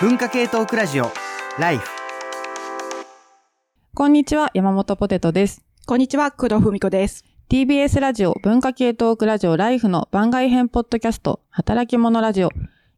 文化系トークラジオライフこんにちは、山本ポテトです。こんにちは、工藤文子です。TBS ラジオ文化系トークラジオライフの番外編ポッドキャスト、働き者ラジオ。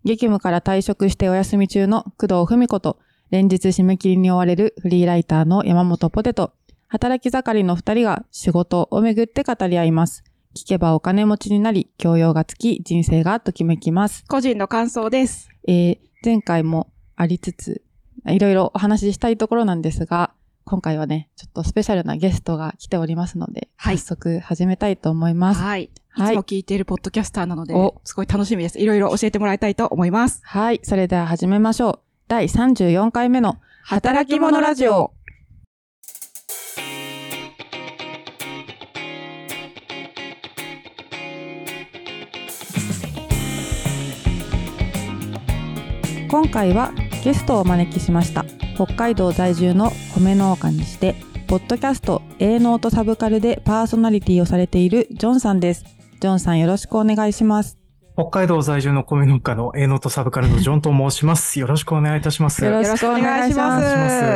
激務から退職してお休み中の工藤文子と、連日締め切りに追われるフリーライターの山本ポテト。働き盛りの二人が仕事をめぐって語り合います。聞けばお金持ちになり、教養がつき、人生がときめきます。個人の感想です。えー前回もありつつ、いろいろお話ししたいところなんですが、今回はね、ちょっとスペシャルなゲストが来ておりますので、はい早速始めたいと思います。はい。いはいつも聞いているポッドキャスターなのでお、すごい楽しみです。いろいろ教えてもらいたいと思います。はい、それでは始めましょう。第34回目の働き者ラジオ。今回はゲストをお招きしました。北海道在住の米農家にして、ポッドキャスト、営農とサブカルでパーソナリティをされているジョンさんです。ジョンさんよろしくお願いします。北海道在住の米農家の営農とサブカルのジョンと申します。よろしくお願いいたします。よろしくお願いしま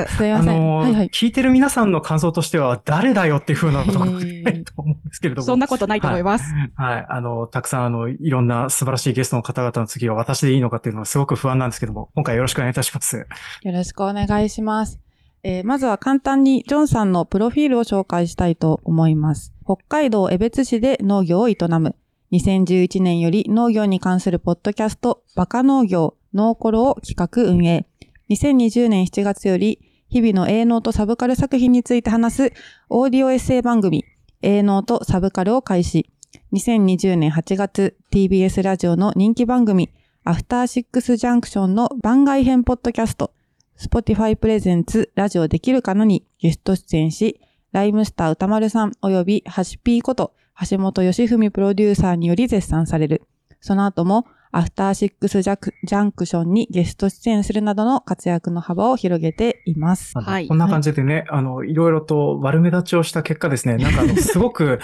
す。すすいません。あのーはいはい。聞いてる皆さんの感想としては、誰だよっていう風なことがへ書いと思うんですけれども。そんなことないと思います。はい。あの、たくさん、あの、いろんな素晴らしいゲストの方々の次は私でいいのかっていうのはすごく不安なんですけども、今回よろしくお願いいたします。よろしくお願いします。えーまずは簡単にジョンさんのプロフィールを紹介したいと思います。北海道江別市で農業を営む。2011年より農業に関するポッドキャスト、バカ農業、ノーコロを企画運営。2020年7月より、日々の営農とサブカル作品について話すオーディオエッセイ番組、営農とサブカルを開始。2020年8月、TBS ラジオの人気番組、アフターシックスジャンクションの番外編ポッドキャスト、Spotify プレゼンツラジオできるかのにゲスト出演し、ライムスター歌丸さん及びハシピーこと橋本義文プロデューサーにより絶賛される。その後もアフターシックスジャクジャンクションにゲスト出演するなどの活躍の幅を広げています。はいこんな感じでね、あの、いろいろと悪目立ちをした結果ですね、なんかあの、すごく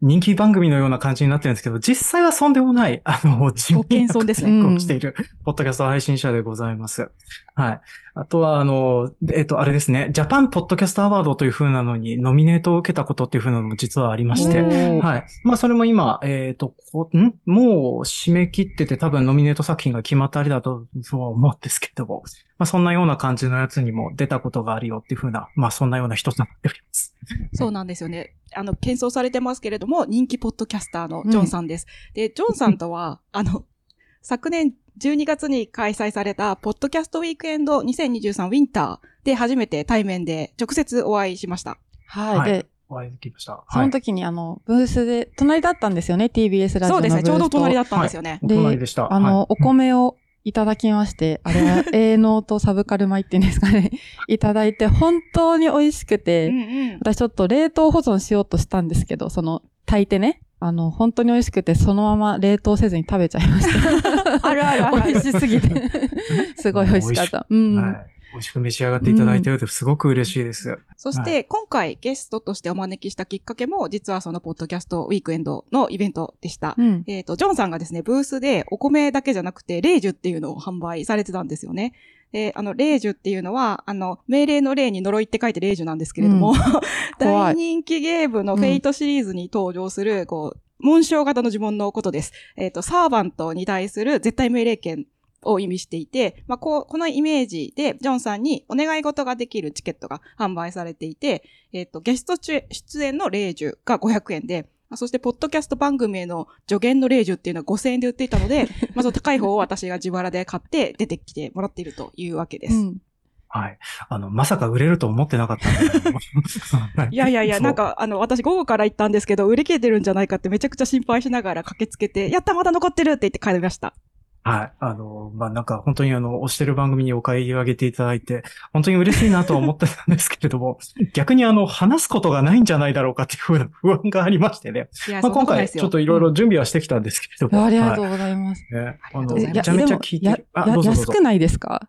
人気番組のような感じになってるんですけど、実際はそんでもない、あの、地ご味な謙遜ですねをしている、ポッドキャスト配信者でございます。はい。あとは、あの、えっと、あれですね、ジャパンポッドキャストアワードという風なのにノミネートを受けたことっていう風なのも実はありまして、はい。まあ、それも今、えっ、と、こん？もう締め切ってて多分ノミネート作品が決まったありだと、そうは思うんですけども、まあ、そんなような感じのやつにも出たことがあるよっていう風な、まあ、そんなような人となっております。そうなんですよね。あの、謙遜されてますけれども、人気ポッドキャスターのジョンさんです。で、ジョンさんとは、あの、昨年12月に開催された、ポッドキャストウィークエンド2023ウィンターで初めて対面で直接お会いしました。はい。はいで、お会いできました。その時にあの、ブースで、隣だったんですよね、TBS ラジオのそうですね。ちょうど隣だだったんですよね。お隣でした。あの、はいお米をいただきまして、あれは営農とサブカル米っていうんですかね、いただいて本当に美味しくて、うんうん。私ちょっと冷凍保存しようとしたんですけど、その、炊いてね、あの、本当に美味しくて、そのまま冷凍せずに食べちゃいました。あるある美味しすぎて。すごい美味しかった。うん。はい。美味しく召し上がっていただいてるとすごく嬉しいです。そして、今回ゲストとしてお招きしたきっかけも、実はそのポッドキャストウィークエンドのイベントでした。うん。えっ、と、ジョンさんがですね、ブースでお米だけじゃなくて、レージュっていうのを販売されてたんですよね。で、あの、レージュっていうのは、あの、命令の令に呪いって書いてレージュなんですけれども、怖い。大人気ゲームのフェイトシリーズに登場する、こう、紋章型の呪文のことです。えっ、と、サーバントに対する絶対命令権を意味していて、まあ、こう、このイメージで、ジョンさんにお願い事ができるチケットが販売されていて、えっ、と、ゲスト出出演のレージュが500円で、あそして、ポッドキャスト番組への助言のレージュっていうのは5000円で売っていたので、まあ、その高い方を私が自腹で買って出てきてもらっているというわけです。うんはい。あの、まさか売れると思ってなかったんで。いやいやいや、そうなん、か、あの、私午後から行ったんですけど、売り切れてるんじゃないかってめちゃくちゃ心配しながら駆けつけて、やったまだ残ってるって言って帰りました。はい。あの、まあ、なんか本当にあの、推してる番組にお買い上げていただいて、本当に嬉しいなとは思ってたんですけれども、逆にあの、話すことがないんじゃないだろうかっていうふうな不安がありましてね。まあ、今回ちょっといろいろ準備はしてきたんですけれども。ありがとうはございます。いね、あの、めちゃめちゃ聞いて。あ、やどうぞどうぞ安く。ないですか？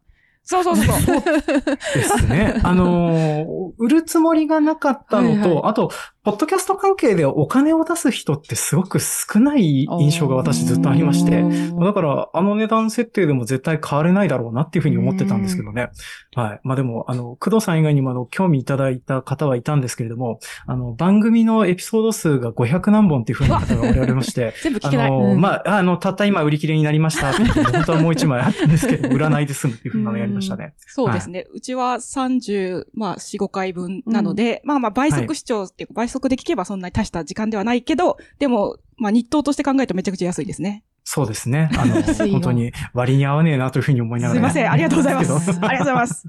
そうそうそうそう。ですね。あのー売るつもりがなかったのと、はいはいあと、ポッドキャスト関係でお金を出す人ってすごく少ない印象が私ずっとありまして、だから、あの値段設定でも絶対変われないだろうなっていうふうに思ってたんですけどね。はい。まあでも、あの、工藤さん以外にもあの、興味いただいた方はいたんですけれども、あの、番組のエピソード数が500何本っていうふうな方がおられまして、あ 全部聞けない。の、うんまあ、あの、たった今売り切れになりました。本当はもう一枚あったんですけど、売らないで済むっていうふうなのをやりましたね。そうですね。うちは30、まあ、4、5回分なので、まあまあ、倍速視聴っていうか、倍速で聞けばそんなに大した時間ではないけど、でも、まあ、日当として考えるとめちゃくちゃ安いですね。そうですね。あの、本当に割に合わねえなというふうに思いながら、すいません。ありがとうございます。ありがとうございます。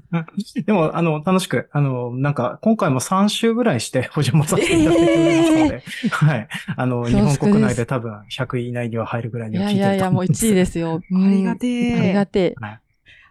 でも、あの、楽しく、あの、なんか、今回も3週ぐらいして補助もさせていただいておりますので、はい。あの、日本国内で多分100位以内には入るぐらいいには聞いてるやいやいや、もう1位ですよ。うんありがてえありがてえ。はい。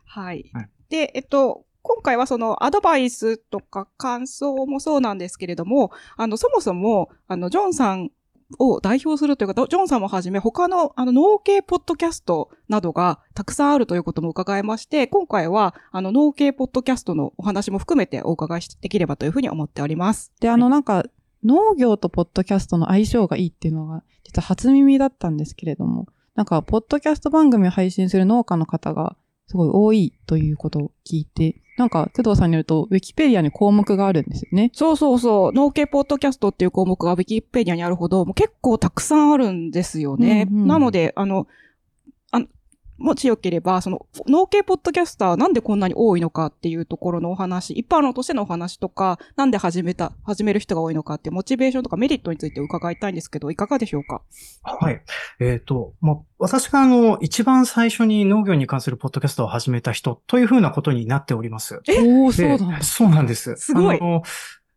はいはい。で、えっと、今回はそのアドバイスとか感想もそうなんですけれども、あの、そもそも、あの、ジョンさんを代表するというか、ジョンさんもはじめ他のあの農系ポッドキャストなどがたくさんあるということも伺いまして、今回はあの農系ポッドキャストのお話も含めてお伺いできればというふうに思っております。で、あの、なんか、農業とポッドキャストの相性がいいっていうのが、実は初耳だったんですけれども、なんか、ポッドキャスト番組を配信する農家の方が、すごい多いということを聞いて、なんか、工藤さんによると、ウィキペディアに項目があるんですよね。そうそうそう。農系ポッドキャストっていう項目がウィキペディアにあるほど、もう結構たくさんあるんですよね。うんうんなので、あの、あもしよければ、その、農系ポッドキャスターなんでこんなに多いのかっていうところのお話、一般論としてのお話とか、なんで始めた、始める人が多いのかってモチベーションとかメリットについて伺いたいんですけど、いかがでしょうか？はい。えっ、と、まあ、私があの、一番最初に農業に関するポッドキャストを始めた人というふうなことになっております。おおでそうなんだ。そうなんです。すごいあの、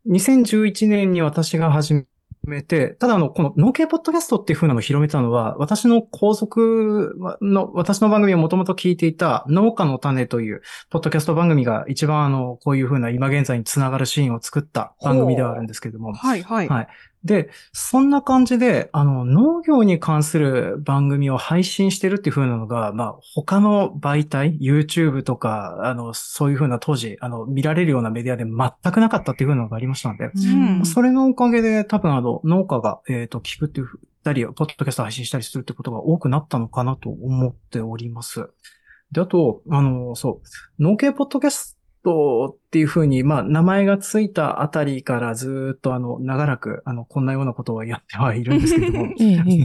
2011年に私が始めて、ただあの、この農系ポッドキャストっていう風なのを広めたのは、私の後続の、私の番組をもともと聞いていた農家の種という、ポッドキャスト番組が一番あの、こういう風な今現在につながるシーンを作った番組ではあるんですけれども、はい、はい。はいで、そんな感じで、あの、農業に関する番組を配信してるっていう風なのが、まあ、他の媒体、YouTube とか、あの、そういう風な当時、あの、見られるようなメディアで全くなかったっていう風なのがありましたので、うんそれのおかげで多分あの、農家が、えっ、と、聞くっていうたり、ポッドキャスト配信したりするってことが多くなったのかなと思っております。で、あと、あの、そう、農系ポッドキャストっていうふうに、まあ、名前がついたあたりからずーっとあの、長らく、あの、こんなようなことをやってはいるんですけれども、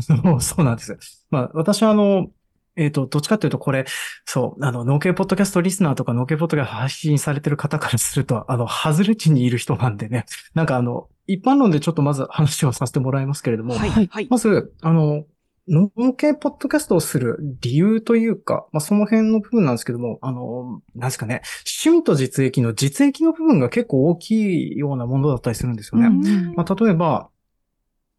そ う そうなんです。まあ、私はあの、えっ、と、どっちかっていうと、これ、そう、あの、農系ポッドキャストリスナーとか農系ポッドキャスト配信されてる方からすると、あの、外れ地にいる人なんでね、なんかあの、一般論でちょっとまず話をさせてもらいますけれども、はい、はい。はい。まず、あの、農系ポッドキャストをする理由というか、まあ、その辺の部分なんですけども、あの、なんですかね、趣味と実益の実益の部分が結構大きいようなものだったりするんですよね。うんまあ、例えば、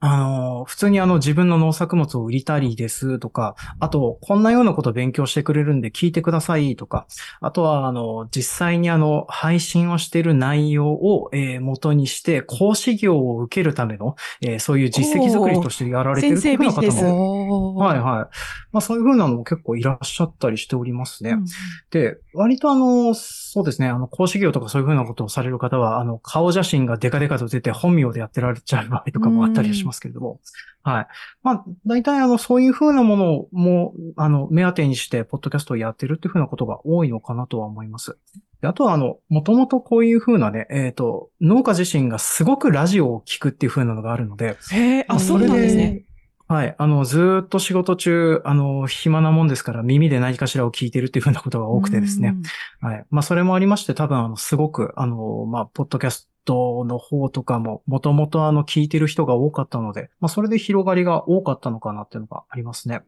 あの、普通にあの自分の農作物を売りたりですとか、あと、こんなようなことを勉強してくれるんで聞いてくださいとか、あとは、あの、実際にあの、配信をしている内容を、えー元にして、講師業を受けるための、えーそういう実績作りとしてやられてるっていう方も、はいはい。まあそういうふうなのも結構いらっしゃったりしておりますね。うんで、割とあの、そうですね、あの、講師業とかそういうふうなことをされる方は、あの、顔写真がデカデカと出て本名でやってられちゃう場合とかもあったりはしますけれども、はい。まあ、大体あの、そういうふうなものも、あの、目当てにして、ポッドキャストをやってるっていうふうなことが多いのかなとは思います。であとは、あの、もともとこういうふうなね、えっ、と、農家自身がすごくラジオを聞くっていうふうなのがあるので、へえ、あ、そうなんですね。はい。あの、ずーっと仕事中、あの、暇なもんですから、耳で何かしらを聞いてるっていうふうなことが多くてですね。。はい。まあ、それもありまして、多分、あの、すごく、あの、まあ、ポッドキャストの方とかも、もともとあの、聞いてる人が多かったので、まあ、それで広がりが多かったのかなっていうのがありますね。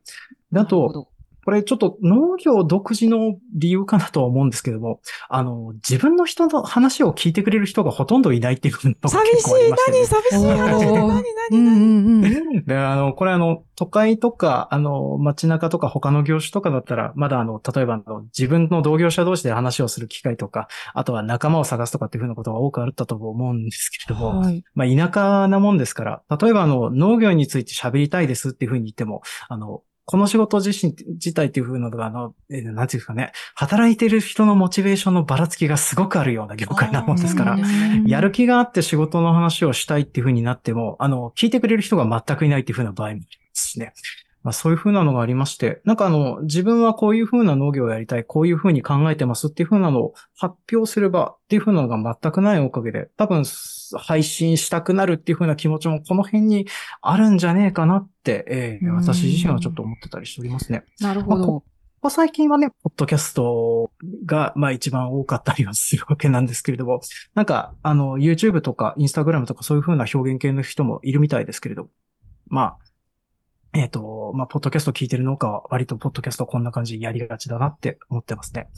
で、あと、これちょっと農業独自の理由かなとは思うんですけども、あの、自分の人の話を聞いてくれる人がほとんどいないっていうのが寂しい結構ありまして、ね。何？寂しい話 何？う何？んうんうん。で、あの、これあの、都会とか、あの、街中とか他の業種とかだったら、まだあの、例えばあの、自分の同業者同士で話をする機会とか、あとは仲間を探すとかっていうふうなことが多くあったと思うんですけれども、はい。まあ、田舎なもんですから、例えばあの、農業について喋りたいですっていうふうに言っても、あの、この仕事自身、自体っていう風なのが、あの、えーなんていうかね、働いてる人のモチベーションのばらつきがすごくあるような業界なもんですから、うんやる気があって仕事の話をしたいっていう風になっても、あの、聞いてくれる人が全くいないっていう風な場合もありますしね。まあそういう風なのがありまして、なんかあの、自分はこういう風な農業をやりたい、こういう風に考えてますっていう風なのを発表する場っていう風なのが全くないおかげで、多分配信したくなるっていう風な気持ちもこの辺にあるんじゃねえかなって、えーうん私自身はちょっと思ってたりしておりますね。なるほど。ここ最近はね、ポッドキャストが、まあ一番多かったりはするわけなんですけれども、なんか、あの、YouTube とか Instagram とかそういう風な表現系の人もいるみたいですけれど、まあ、えっ、と、まあ、ポッドキャスト聞いてる農家は割とポッドキャストこんな感じでやりがちだなって思ってますね。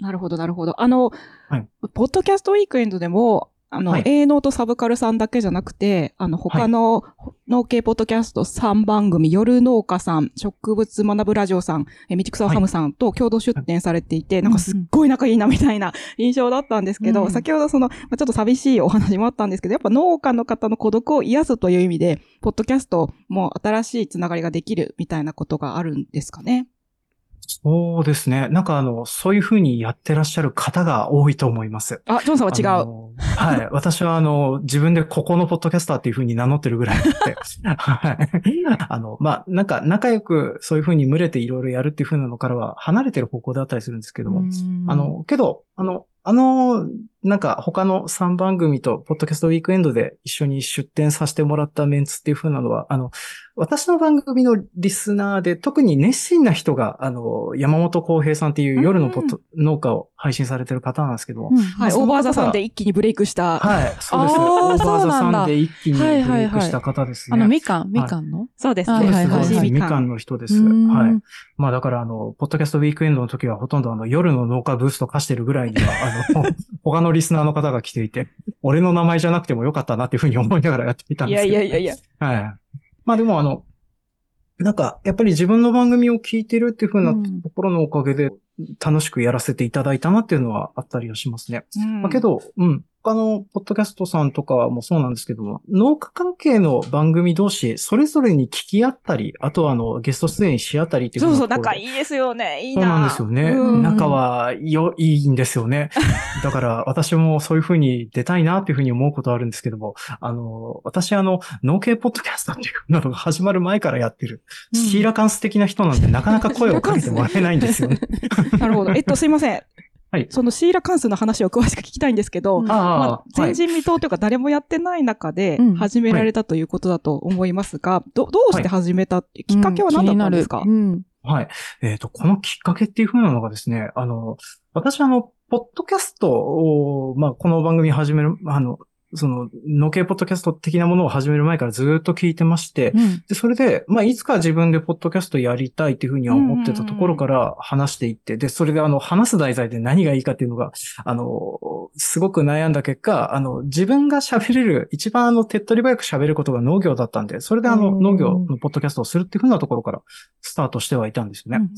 なるほど、なるほど。あの、はいポッドキャストウィークエンドでも、あの、はい。ノーとサブカルさんだけじゃなくて、あの、他の農系ポッドキャスト3番組、夜農家さん、植物学ぶラジオさん、え道草ハムさんと共同出展されていて、なんかすっごい仲いいなみたいな 印象だったんですけど、うん。先ほどその、まあちょっと寂しいお話もあったんですけど、やっぱ農家の方の孤独を癒すという意味で、ポッドキャストも新しいつながりができるみたいなことがあるんですかね。そうですね。なんかあの、そういう風にやってらっしゃる方が多いと思います。あ、ジョンさんは違う。はい。私は、あの、自分でここのポッドキャスターっていう風に名乗ってるぐらいで、はい。あの、まあ、なんか、仲良くそういう風に群れていろいろやるっていう風なのからは離れてる方向であったりするんですけども、あの、けど、あの、あの、なんか他の3番組と、ポッドキャストウィークエンドで一緒に出展させてもらったメンツっていう風なのは、あの、私の番組のリスナーで特に熱心な人が、あの、山本浩平さんっていう夜のポッド、農家を配信されてる方なんですけども、うんはい、オーバーザさんで一気にブレイクした。はい、そうです。オーバーザさんで一気にブはいはいはいレイクした方ですね。あの、みかん、みかんの？そうですはいね。はいはいはいみかん。みかんの人です。うんはい。まあだからあの、ポッドキャストウィークエンドの時はほとんどあの、夜の農家ブースト化してるぐらいには、あの、他のリスナーの方が来ていて、俺の名前じゃなくてもよかったなっていうふうに思いながらやっていたんいですけど。やいやいやいや。はい。まあでもあの、なんか、やっぱり自分の番組を聞いてるっていうふうなうんところのおかげで、楽しくやらせていただいたなっていうのはあったりはしますね。うんまあ、けど、うん。他のポッドキャストさんとかもそうなんですけども、農家関係の番組同士、それぞれに聞き合ったり、あとはあの、ゲスト出演し合ったりっていうそうそう、仲いいですよね。いいそうな。なんですよね。うん仲はよ、いいんですよね。だから私もそういうふうに出たいなっていうふうに思うことはあるんですけども、あの、私あの、農系ポッドキャストっていうのが始まる前からやってる、うんシーラカンス的な人なんでなかなか声をかけてもらえないんですよね。なるほど。えっと、すいません。はい。そのシーラ関数の話を詳しく聞きたいんですけど、うん。まああ、前人未到というか誰もやってない中でうん。始められたということだと思いますが、どどうして始めたって、きっかけは何だったんですか、うん。はい。えっ、と、このきっかけっていう風なのがですね、あの、私あの、ポッドキャストを、まあ、この番組始める、あの、その、農系ポッドキャスト的なものを始める前からずっと聞いてまして、うん。で、それで、まあ、いつか自分でポッドキャストやりたいっていうふうには思ってたところから話していって、で、それであの、話す題材で何がいいかっていうのが、あの、すごく悩んだ結果、あの、自分が喋れる、一番あの、手っ取り早く喋ることが農業だったんで、それであの、うん。農業のポッドキャストをするっていうふうなところからスタートしてはいたんですよね。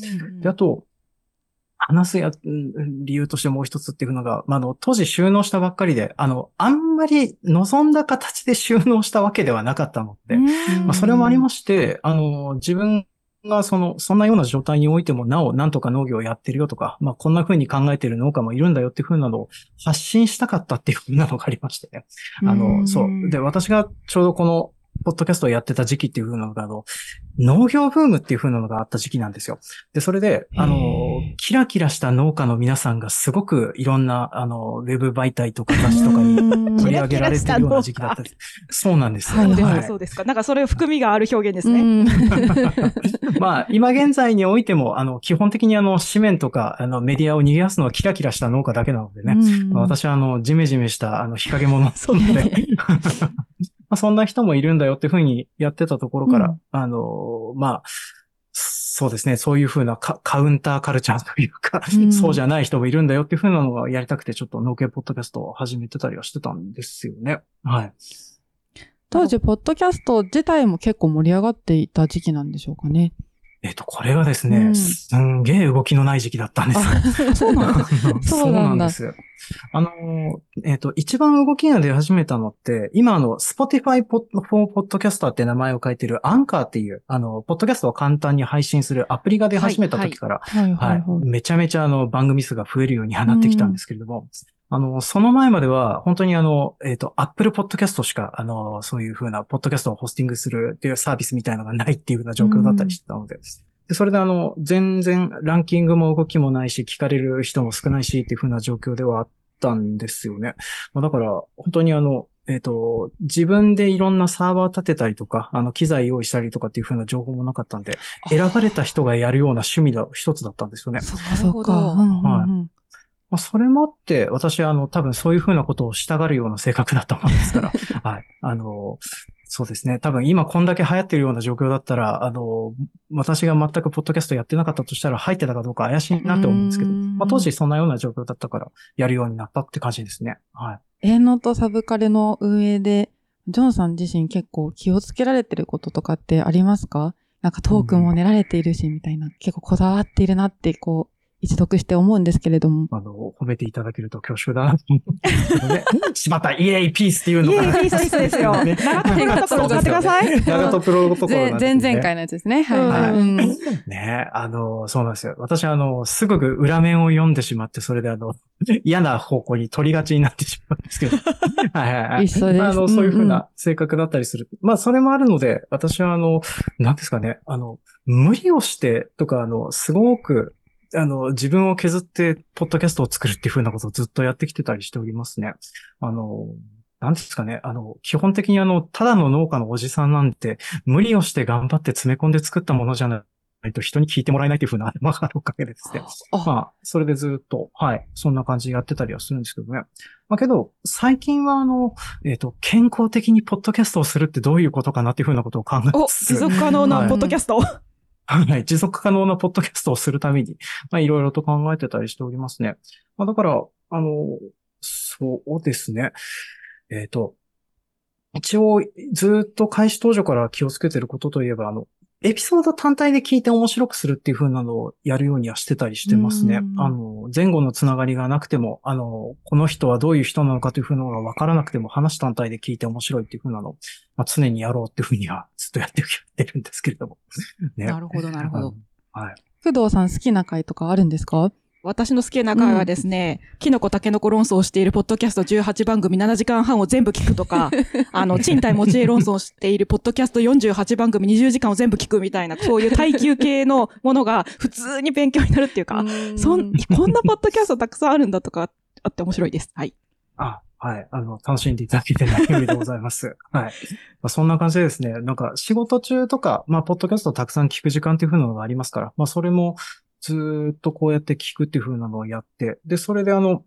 で、あと、話すや、うん理由としてもう一つっていうのが、まあ、あの、当時収納したばっかりで、あの、あんまり望んだ形で収納したわけではなかったので、まあ、それもありまして、あの、自分がその、そんなような状態においても、なお、なんとか農業をやってるよとか、まあ、こんな風に考えてる農家もいるんだよっていう風なのを発信したかったっていう風なのがありましてね。あの、そう。で、私がちょうどこの、ポッドキャストをやってた時期っていう風なのが、あの、農業ブームっていう風なのがあった時期なんですよ。で、それで、あのキラキラした農家の皆さんがすごくいろんな、あの、ウェブ媒体とか雑誌とかに取り上げられてるような時期だったです。そうなんですよ。はいはいそうですか。なんかそれ含みがある表現ですね。うん まあ、今現在においても、あの、基本的にあの、紙面とか、あの、メディアを逃げ出すのはキラキラした農家だけなのでね。まあ私はあの、ジメジメした、あの、日陰者なので、ね まあそんな人もいるんだよっていうふうにやってたところから、うんあの、まあ、そうですね、そういうふうなカカウンターカルチャーというか、うんそうじゃない人もいるんだよっていうふうなのがやりたくて、ちょっと農系ポッドキャストを始めてたりはしてたんですよね。はい。当時、ポッドキャスト自体も結構盛り上がっていた時期なんでしょうかね。えっ、と、これがですね、うんすんげえ動きのない時期だったんですよ。そうなんだ。そうなんだです。あの、えっ、と、一番動きが出始めたのって、今あの、Spotify for Podcaster って名前を書いてるアンカーっていう、あの、ポッドキャストを簡単に配信するアプリが出始めた時から、はい。めちゃめちゃあの、番組数が増えるようにはなってきたんですけれども、あの、その前までは、本当にあの、えっ、と、Apple Podcast しか、あの、そういう風な、ポッドキャストをホスティングするっていうサービスみたいなのがないっていうような状況だったりしてたので、でそれであの、全然ランキングも動きもないし、聞かれる人も少ないしっていう風な状況ではあったんですよね。まあ、だから、本当にあの、えっ、と、自分でいろんなサーバー立てたりとか、あの、機材用意したりとかっていう風な情報もなかったんで、選ばれた人がやるような趣味の一つだったんですよね。そっかそっか。うんうんうんまあ、それもあって、私はあの、多分そういうふうなことをしたがるような性格だと思うんですから、はい。あの、そうですね。多分今こんだけ流行ってるような状況だったら、あの、私が全くポッドキャストやってなかったとしたら入ってたかどうか怪しいなって思うんですけど、うんまあ、当時そんなような状況だったから、やるようになったって感じですね。はい。営農とサブカルの運営で、ジョンさん自身結構気をつけられてることとかってありますか？なんかトークも練られているし、みたいな、結構こだわっているなって、こう、一読して思うんですけれども。あの、褒めていただけると恐縮だなと思うんですけどね。しまったイエーイピースっていうのが。イエーイピースですよね長友プロトコル使ってください長友プロトコルね前々回のやつですね。はいはい。ねあの、そうなんですよ。私あの、すぐ裏面を読んでしまって、それであの、嫌な方向に取りがちになってしまうんですけど。はいはいはい。一緒ですあの、そういうふうな性格だったりする。まあ、それもあるので、私はあの、なんですかね、あの、無理をしてとか、あの、すごく、あの、自分を削って、ポッドキャストを作るっていうふうなことをずっとやってきてたりしておりますね。あの、なんですかね。あの、基本的にあの、ただの農家のおじさんなんて、無理をして頑張って詰め込んで作ったものじゃないと人に聞いてもらえないっていうふうな頭があるおかげでですね。あまあ、それでずっと、はい、そんな感じでやってたりはするんですけどね。まあけど、最近はあの、えっ、と、健康的にポッドキャストをするってどういうことかなっていうふうなことを考えお、つつ持続可能なポッドキャスト。はい、はい持続可能なポッドキャストをするために、まあ、いろいろと考えてたりしておりますね。まあ、だから、あの、そうですね。えっ、と、一応、ずっと開始当初から気をつけてることといえば、あの、エピソード単体で聞いて面白くするっていう風なのをやるようにはしてたりしてますねうん。あの、前後のつながりがなくても、あの、この人はどういう人なのかという風なのが分からなくても、話単体で聞いて面白いっていう風なのを、まあ、常にやろうっていう風にはずっとやってきてるんですけれども。ねなるほど、なるほど。はい。工藤さん好きな回とかあるんですか？私の好きな回はですね、キノコタケノコ論争をしているポッドキャスト18番組7時間半を全部聞くとか、あの、賃貸持ち家論争をしているポッドキャスト48番組20時間を全部聞くみたいな、そういう耐久系のものが普通に勉強になるっていうか、そん、こんなポッドキャストたくさんあるんだとかあって面白いです。はい。あ、はい。あの、楽しんでいただけて何よりでございます。はい。まあ、そんな感じでですね、なんか仕事中とか、まあ、ポッドキャストをたくさん聞く時間っていう風なのがありますから、まあ、それもずーっとこうやって聞くっていう風なのをやって、で、それであの、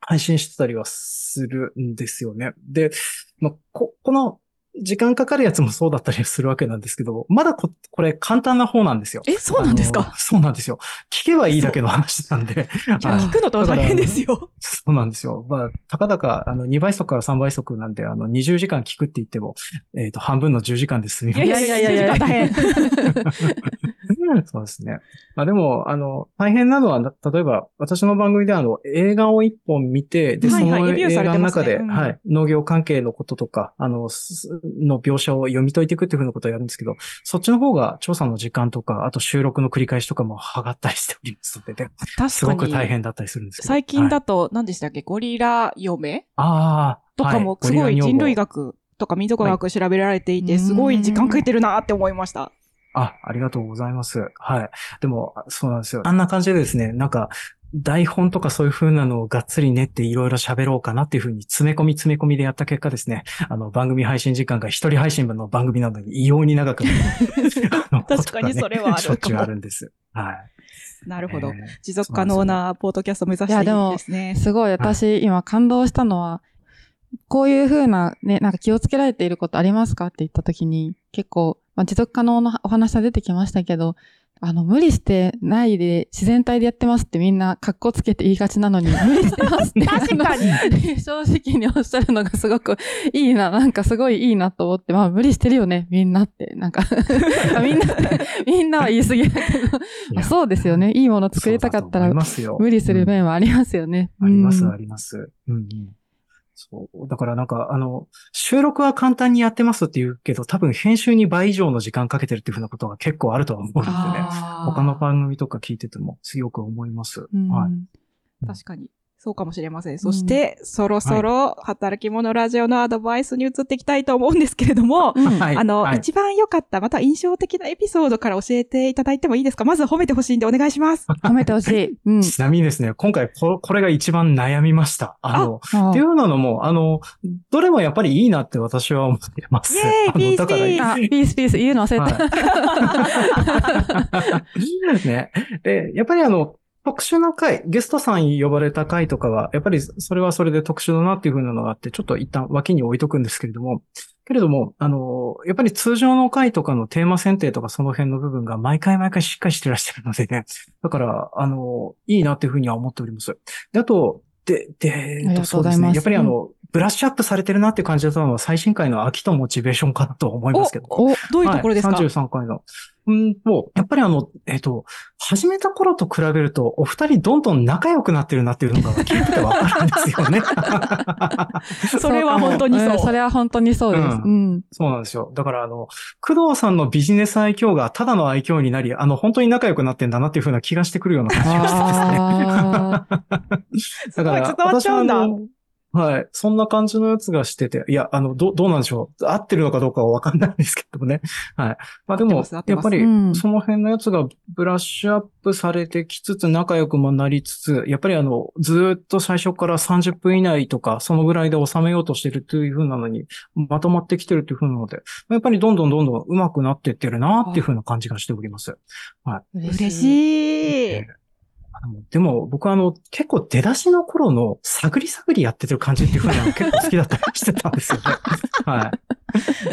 配信してたりはするんですよね。で、まあ、こ、この、時間かかるやつもそうだったりするわけなんですけど、まだこ、これ簡単な方なんですよ。え、そうなんですか？そうなんですよ。聞けばいいだけの話なんで。聞くのと大変ですよ。そうなんですよ。まあ、たかだか、あの、2倍速から3倍速なんで、あの、20時間聞くって言っても、えっ、と、半分の10時間で済みます。いやいやいやいや、大変。そうですね。まあでも、あの、大変なのは、な例えば、私の番組であの、映画を一本見て、で、そのはいはいレビュー映画の中で、うんはい、農業関係のこととか、あの、すの描写を読み解いていくっていうふうなことをやるんですけど、そっちの方が調査の時間とか、あと収録の繰り返しとかもはがったりしておりますので、ね、すごく確かに。大変だったりするんですけど。最近はいだと、何でしたっけ、ゴリラ嫁？ああ、とかもはすごい人類学学とか民族学調べられていて、はいすごい時間かけてるなって思いました。あ、ありがとうございます。はい。でも、あそうなんですよ。あんな感じでですね、なんか、台本とかそういう風なのをがっつり練っていろいろ喋ろうかなっていう風に詰め込み詰め込みでやった結果ですね、あの、番組配信時間が一人配信分の番組なのに異様に長く 確かにそれはあるかもしょっちゅうあるんです。はい。なるほど。えー持続可能なポートキャストを目指していいですね。すごい私、今感動したのは、こういうふうなね、なんか気をつけられていることありますかって言ったときに、結構、まあ、持続可能なお話は出てきましたけど、あの、無理してないで自然体でやってますってみんな格好つけて言いがちなのに、無理してますって。確かに。正直におっしゃるのがすごくいいな、なんかすごいいいなと思って、まあ無理してるよね、みんなって。なんか みんな、みんなは言い過ぎだけど、まあそうですよね。いいもの作りたかったら無理する面はありますよね。あります、うんあります。うんうん。そう。だからなんか、あの、収録は簡単にやってますって言うけど、多分編集に倍以上の時間かけてるっていうふうなことが結構あるとは思うんでね。他の番組とか聞いてても強く思います。うんはい。確かに。そうかもしれません。そして、そろそろ、働き者ラジオのアドバイスに移っていきたいと思うんですけれども、うんはいあの、はい一番良かった、また印象的なエピソードから教えていただいてもいいですか？まず褒めてほしいんでお願いします。褒めてほしい。うん。ちなみにですね、今回ここれが一番悩みました。あの、あっていうのも、あの、どれもやっぱりいいなって私は思ってます。イェーイピースピースあ、ピースピース言うの忘れて。はい ね。で、やっぱりあの、特殊な回、ゲストさん呼ばれた回とかは、やっぱりそれはそれで特殊だなっていう風なのがあって、ちょっと一旦脇に置いとくんですけれども、けれども、あの、やっぱり通常の回とかのテーマ選定とかその辺の部分が毎回毎回しっかりしてらっしゃるのでね、だから、あの、いいなっていう風には思っております。で、あと、で、で、えっとそうですね。やっぱりあの、ブラッシュアップされてるなっていう感じだったのは最新回の秋とモチベーションかなと思いますけど。お、どういうところですか、はい、?33 回の。うんと、やっぱりあの、えっ、と、始めた頃と比べると、お二人どんどん仲良くなってるなっていうのが聞いててわかるんですよね。それは本当にそう。んそれは本当にそうです。ううん。そうなんですよ。だからあの、工藤さんのビジネス愛嬌がただの愛嬌になり、あの、本当に仲良くなってんだなっていう風な気がしてくるような感じがしてですね。あ すごい伝わっちゃうんだ私はい。そんな感じのやつがしてて、いや、あの、ど、どうなんでしょう。合ってるのかどうかはわかんないんですけどもね。はい。まあでもやっぱりうん、その辺のやつがブラッシュアップされてきつつ、仲良くもなりつつ、やっぱりあの、ずーっと最初から30分以内とか、そのぐらいで収めようとしてるという風なのに、まとまってきてるっていう風なので、やっぱりどんどんどんどん上手くなってってるなっていう風な感じがしております。ー嬉しい。でも、僕はあの、結構出だしの頃の探り探りやってる感じっていう風なの結構好きだったりしてたんですよね。は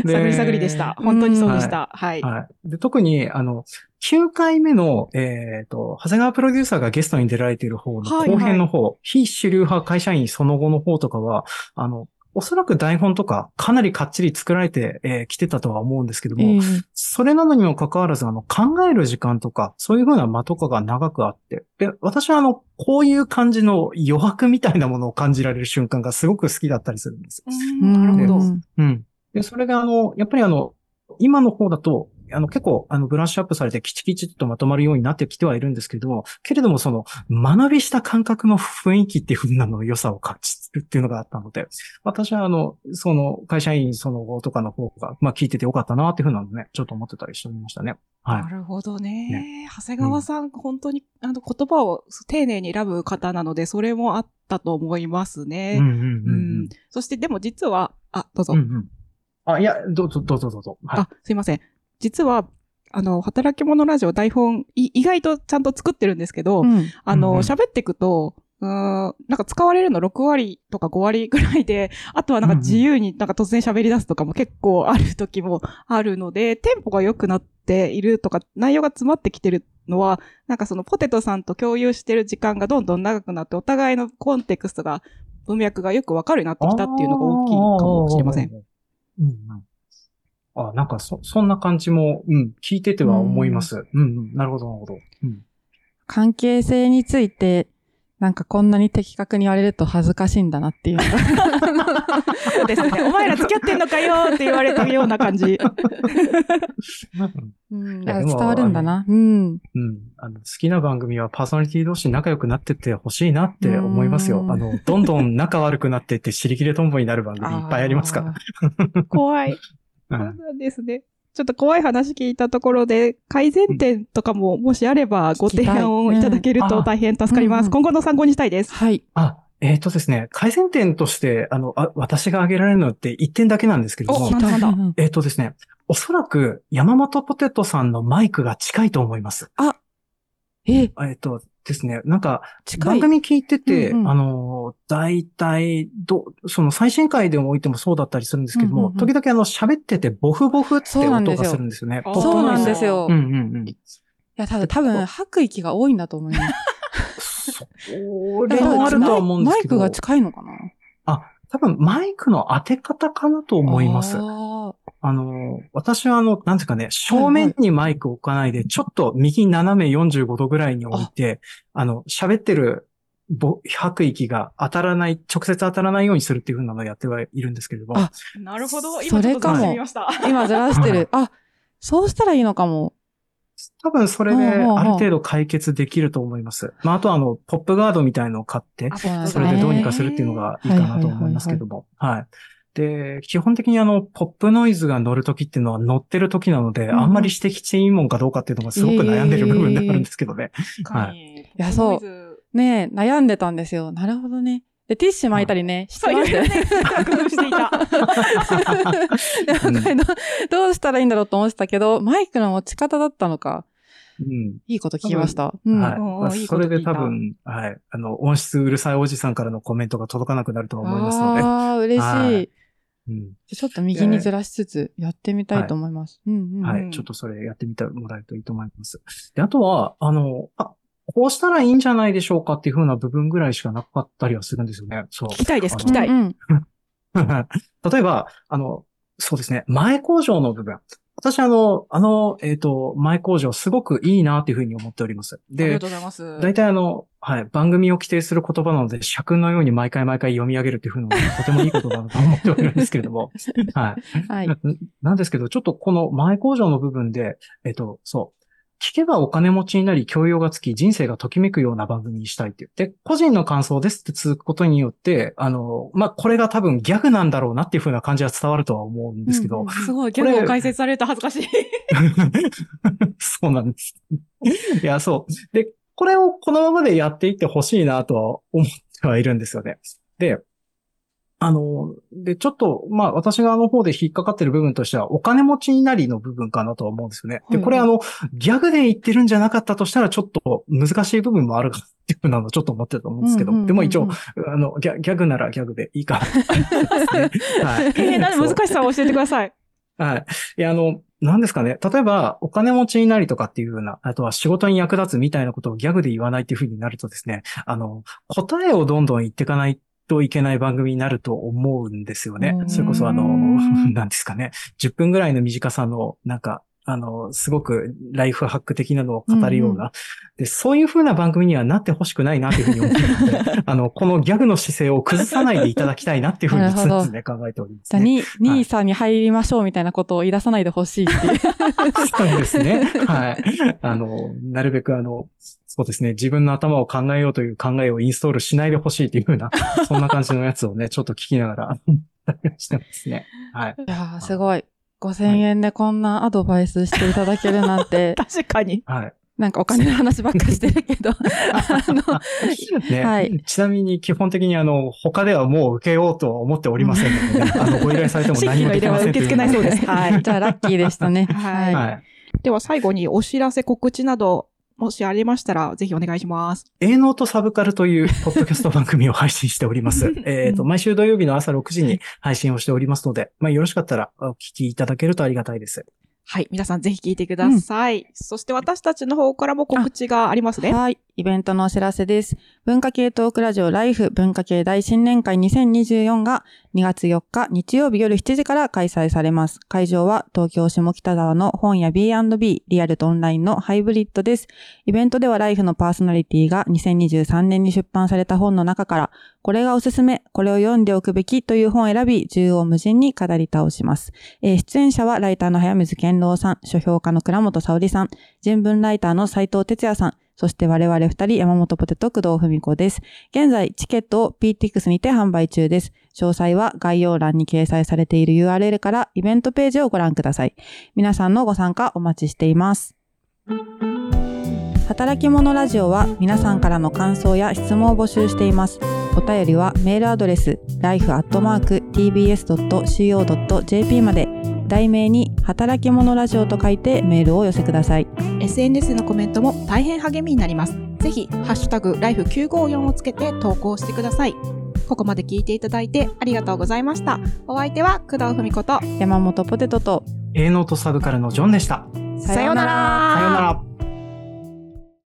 い。探り探りでした。本当にそうでした。はい。はい。で、特に、あの、9回目の、えっ、と、長谷川プロデューサーがゲストに出られている方のはい後編の方、非主流派会社員その後の方とかは、あの、おそらく台本とかかなりかっちり作られてき、えー来てたとは思うんですけども、ええそれなのにもかかわらず、あの、考える時間とか、そういう風な間とかが長くあって、で、私はあの、こういう感じの余白みたいなものを感じられる瞬間がすごく好きだったりするんですよ。うんなるほど。うんうん。で、それがあの、やっぱりあの、今の方だと、あの、結構、あの、ブラッシュアップされて、きちきちっとまとまるようになってきてはいるんですけれども、けれども、その、学びした感覚の雰囲気っていう風なの良さを感じるっていうのがあったので、私はあの、その、会社員その後とかの方が、まあ、聞いててよかったなっていう風なのね、ちょっと思ってたりしておりましたね。はいな。るほどね。長谷川さん、本当に、あの、言葉を丁寧に選ぶ方なので、それもあったと思いますね。うんうんうんううんん。そして、でも実は、あ、どうぞ。うんうん。あ、いや、どうぞ、どうぞどうぞ。はい。あ、すいません。実は、あの、働き者ラジオ台本、い意外とちゃんと作ってるんですけど、うんあの、うんうん喋っていくと、うーん、なんか使われるの6割とか5割ぐらいで、あとはなんか自由になんか突然喋り出すとかも結構ある時もあるので、テンポが良くなっているとか、内容が詰まってきてるのは、なんかそのポテトさんと共有してる時間がどんどん長くなって、お互いのコンテクストが、文脈がよくわかるようになってきたっていうのが大きいかもしれません。。うんうん。あ、なんかそ、そんな感じも、うん、聞いてては思います。うん、うん、なるほど、なるほど。うん。関係性について、なんかこんなに的確に言われると恥ずかしいんだなっていう。そうですね。お前ら付き合ってんのかよって言われてるような感じ。うん、伝わるんだな。うん。うん。あの、好きな番組はパーソナリティ同士仲良くなってってほしいなって思いますよ。うんあの、どんどん仲悪くなってって尻切れトンボになる番組いっぱいありますから。怖い。うそうんなんですね。ちょっと怖い話聞いたところで、改善点とかももしあればご提案をいただけると大変助かります。うんうん今後の参考にしたいです。はい。あ、えっ、とですね、改善点として、あの、あ私が挙げられるのって1点だけなんですけれどもえっ、とですね、おそらく山本ポテトさんのマイクが近いと思います。え、えっ、とですね、なんか。番組聞いてて、うんうんあの、大体、ど、その最新回でもおいてもそうだったりするんですけども、うんうんうん時々あの、喋っててボフボフって音がするんですよね。あそうなんですうよ。んうんうん。や、多分、多分、吐く息が多いんだと思います。それもあるとは思うんですけど。マイクが近いのかな？あ、多分マイクの当て方かなと思います。ああの、私はあの、なんていうかね、正面にマイクを置かないで、ちょっと右斜め45度ぐらいに置いて、あの、喋ってるぼ吐く息が当たらない、直接当たらないようにするっていう風なのをやってはいるんですけれども。あなるほど。そ今それかもずらしてみました。ー今ずらしてる。あ、そうしたらいいのかも。多分それである程度解決できると思います。まあ、あとはあの、ポップガードみたいのを買って、それでどうにかするっていうのがいいかなと思いますけども。はい。で、基本的にあの、ポップノイズが乗るときっていうのは乗ってるときなので、うんうんあんまり指摘していいもんかどうかっていうのがすごく悩んでる部分であるんですけどね。確かに。いやそうねえ、悩んでたんですよ。なるほどね。で、ティッシュ巻いたりね、してそう、ましたよね。していた。どうしたらいいんだろうと思ってたけど、マイクの持ち方だったのか。うん。いいこと聞きました。うん。はい。それで多分、はい。あの、音質うるさいおじさんからのコメントが届かなくなるとは思いますので。ああ、嬉しい。はいうん。ちょっと右にずらしつつやってみたいと思います。うんうん。はい。うんちょっとそれやってみてもらえるといいと思います。で、あとは、あの、あ、こうしたらいいんじゃないでしょうかっていう風な部分ぐらいしかなかったりはするんですよね。そう。聞きたいです、聞きたい。うん 例えば、あの、そうですね、前工場の部分。私、あの、あの、えっ、と、前工場すごくいいなっていうふうに思っております。ありがで、とうございます。大体あの、はい、番組を規定する言葉なので、尺のように毎回毎回読み上げるっていうふうなのが とてもいいことだなと思っておるんですけれども、はい。はい。ななんですけど、ちょっとこの前工場の部分で、えっと、そう。聞けばお金持ちになり、教養がつき、人生がときめくような番組にしたいって言って、個人の感想ですって続くことによって、あの、まあ、これが多分ギャグなんだろうなっていう風な感じは伝わるとは思うんですけど、うんうんすごい、ギャグを解説されると恥ずかしい。そうなんです。いや、そう。で、これをこのままでやっていってほしいなとは思ってはいるんですよね。で、あの、で、ちょっと、まあ、私があの方で引っかかってる部分としては、お金持ちになりの部分かなとは思うんですよね。で、はいこれあの、ギャグで言ってるんじゃなかったとしたら、ちょっと難しい部分もあるかなっていうふうなのをちょっと思ってたと思うんですけど、でも一応、あのギャ、ギャグならギャグでいいかな。はい。えー、なんで難しさを教えてください。はい。いや、あの、何ですかね。例えば、お金持ちになりとかっていうふうな、あとは仕事に役立つみたいなことをギャグで言わないっていうふうになるとですね、あの、答えをどんどん言っていかないといけない番組になると思うんですよねう。んそれこそあの、うん何ですかね。10分ぐらいの短さの、なんか、あの、すごくライフハック的なのを語るような、うんで、そういう風な番組にはなってほしくないなというふうに思ってるので、あの、このギャグの姿勢を崩さないでいただきたいなっていうふうに常々考えております、じゃあ、兄さんに入りましょうみたいなことを言い出さないでほしいっていう。そうですね。はい。あの、なるべくあの、そうですね。自分の頭を考えようという考えをインストールしないでほしいっていうふうな、そんな感じのやつをね、ちょっと聞きながら してますね。はい。いやー、すごい。5000円でこんなアドバイスしていただけるなんて、確かに。はい。なんかお金の話ばっかしてるけど、あ の、ね、はいちなみに基本的にあの、他ではもう受けようとは思っておりませんので、ね、あの、ご依頼されても何もできません受け付けないそうですはいじゃあラッキーでしたね。はいはい。では最後にお知らせ告知など、もしありましたら、ぜひお願いします。営農とサブカルというポッドキャスト番組を配信しております。えっと、毎週土曜日の朝6時に配信をしておりますので、まあ、よろしかったらお聞きいただけるとありがたいです。はい。皆さんぜひ聞いてください。そして私たちの方からも告知がありますね。はい。イベントのお知らせです。文化系トークラジオライフ文化系大新年会2024が2月4日日曜日夜7時から開催されます。会場は東京下北沢の本屋 B&B リアルとオンラインのハイブリッドです。イベントではライフのパーソナリティが2023年に出版された本の中からこれがおすすめ、これを読んでおくべきという本を選び、縦横無尽に語り倒します。えー出演者はライターの早水健郎さん、書評家の倉本沙織さん、人文ライターの斉藤哲也さん、そして我々二人山本ポテト工藤文子です。現在、チケットを PTX にて販売中です。詳細は概要欄に掲載されている URL からイベントページをご覧ください。皆さんのご参加お待ちしています。働き者ラジオは皆さんからの感想や質問を募集しています。お便りはメールアドレス life.tbs.co.jp まで題名に働き者ラジオと書いてメールをお寄せください。SNS のコメントも大変励みになります。ぜひ、ハッシュタグ、ライフ954をつけて投稿してください。ここまで聞いていただいてありがとうございました。お相手は工藤文子と、山本ポテトと営農とサブカルのジョンでした。さようならさようなら。